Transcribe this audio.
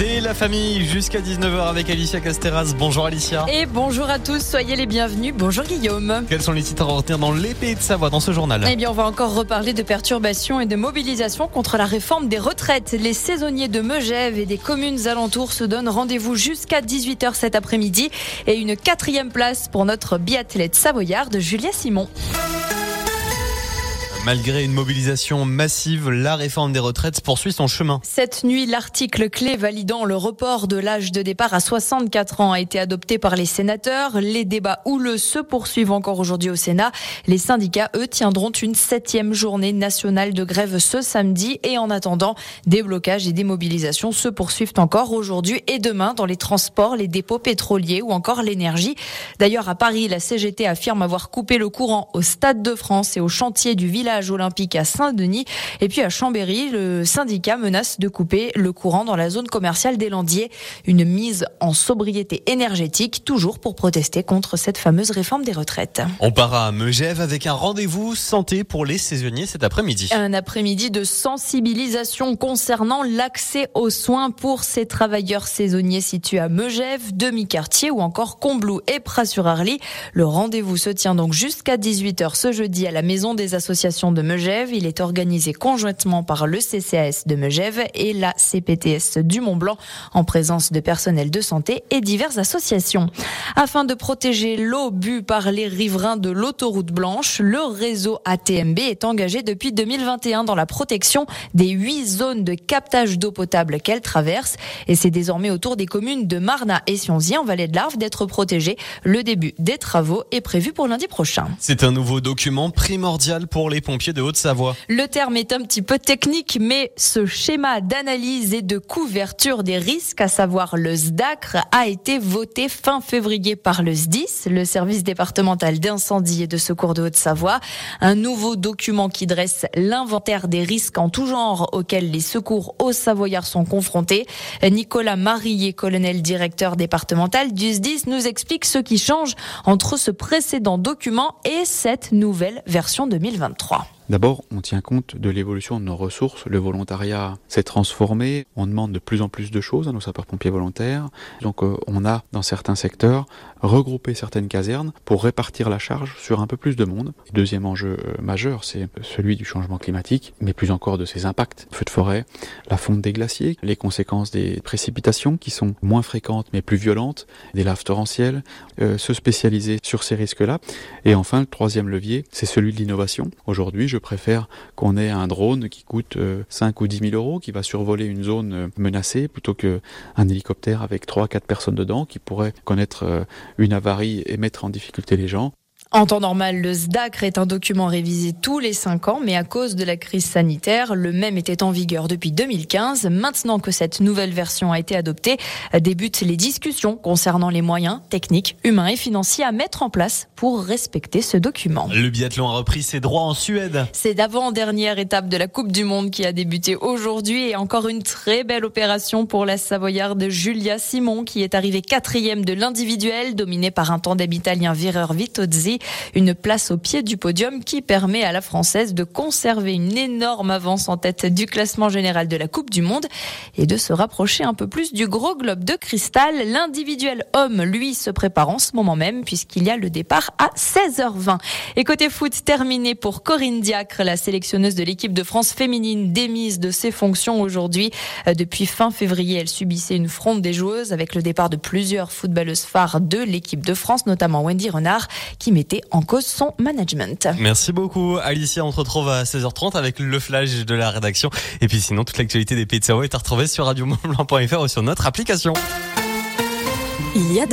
C'est la famille jusqu'à 19h avec Alicia Casteras. Bonjour Alicia. Et bonjour à tous, soyez les bienvenus. Bonjour Guillaume. Quels sont les titres à retenir dans l'épée de Savoie dans ce journal Eh bien, on va encore reparler de perturbations et de mobilisation contre la réforme des retraites. Les saisonniers de Megève et des communes alentours se donnent rendez-vous jusqu'à 18h cet après-midi et une quatrième place pour notre biathlète savoyarde Julia Simon. Malgré une mobilisation massive, la réforme des retraites poursuit son chemin. Cette nuit, l'article clé validant le report de l'âge de départ à 64 ans a été adopté par les sénateurs. Les débats houleux se poursuivent encore aujourd'hui au Sénat. Les syndicats, eux, tiendront une septième journée nationale de grève ce samedi. Et en attendant, des blocages et des mobilisations se poursuivent encore aujourd'hui et demain dans les transports, les dépôts pétroliers ou encore l'énergie. D'ailleurs, à Paris, la CGT affirme avoir coupé le courant au Stade de France et au chantier du village olympique à Saint-Denis. Et puis à Chambéry, le syndicat menace de couper le courant dans la zone commerciale des Landiers. Une mise en sobriété énergétique, toujours pour protester contre cette fameuse réforme des retraites. On part à Megève avec un rendez-vous santé pour les saisonniers cet après-midi. Un après-midi de sensibilisation concernant l'accès aux soins pour ces travailleurs saisonniers situés à Megève, Demi-Quartier ou encore Combloux et Pras-sur-Arly. Le rendez-vous se tient donc jusqu'à 18h ce jeudi à la Maison des associations de Megève. Il est organisé conjointement par le CCAS de Megève et la CPTS du Mont-Blanc en présence de personnel de santé et diverses associations. Afin de protéger l'eau bue par les riverains de l'autoroute blanche, le réseau ATMB est engagé depuis 2021 dans la protection des huit zones de captage d'eau potable qu'elle traverse. Et c'est désormais au tour des communes de Marna et Sionzy en vallée de l'Arve d'être protégées. Le début des travaux est prévu pour lundi prochain. C'est un nouveau document primordial pour les Le terme est un petit peu technique, mais ce schéma d'analyse et de couverture des risques, à savoir le SDACR, a été voté fin février par le SDIS, le service départemental d'incendie et de secours de Haute-Savoie. Un nouveau document qui dresse l'inventaire des risques en tout genre auxquels les secours aux Savoyards sont confrontés. Nicolas Marillier, colonel directeur départemental du SDIS, nous explique ce qui change entre ce précédent document et cette nouvelle version 2023. law. D'abord, on tient compte de l'évolution de nos ressources. Le volontariat s'est transformé. On demande de plus en plus de choses à nos sapeurs-pompiers volontaires. Donc, euh, on a, dans certains secteurs, regroupé certaines casernes pour répartir la charge sur un peu plus de monde. Deuxième enjeu euh, majeur, c'est celui du changement climatique, mais plus encore de ses impacts. Feux de forêt, la fonte des glaciers, les conséquences des précipitations qui sont moins fréquentes mais plus violentes, des laves torrentielles, euh, se spécialiser sur ces risques-là. Et enfin, le troisième levier, c'est celui de l'innovation. Aujourd'hui, je préfère qu'on ait un drone qui coûte 5 euh, ou 10 000 euros, qui va survoler une zone euh, menacée, plutôt qu'un hélicoptère avec 3-4 personnes dedans qui pourrait connaître euh, une avarie et mettre en difficulté les gens. En temps normal, le SDACR est un document révisé tous les cinq ans, mais à cause de la crise sanitaire, le même était en vigueur depuis 2015. Maintenant que cette nouvelle version a été adoptée, débutent les discussions concernant les moyens techniques, humains et financiers à mettre en place pour respecter ce document. Le biathlon a repris ses droits en Suède. C'est d'avant-dernière étape de la Coupe du Monde qui a débuté aujourd'hui et encore une très belle opération pour la Savoyarde Julia Simon qui est arrivée quatrième de l'individuel dominé par un tandem italien Vireur Vitozzi. Une place au pied du podium qui permet à la Française de conserver une énorme avance en tête du classement général de la Coupe du Monde et de se rapprocher un peu plus du gros globe de cristal. L'individuel homme, lui, se prépare en ce moment même puisqu'il y a le départ à 16h20. Et côté foot, terminé pour Corinne Diacre, la sélectionneuse de l'équipe de France féminine démise de ses fonctions aujourd'hui. Euh, depuis fin février, elle subissait une fronde des joueuses avec le départ de plusieurs footballeuses phares de l'équipe de France, notamment Wendy Renard, qui mettait en cause son management. Merci beaucoup Alicia, on se retrouve à 16h30 avec le flash de la rédaction. Et puis sinon, toute l'actualité des Pays de Savoie est à retrouver sur radiomontblanc.fr ou sur notre application. Il y a de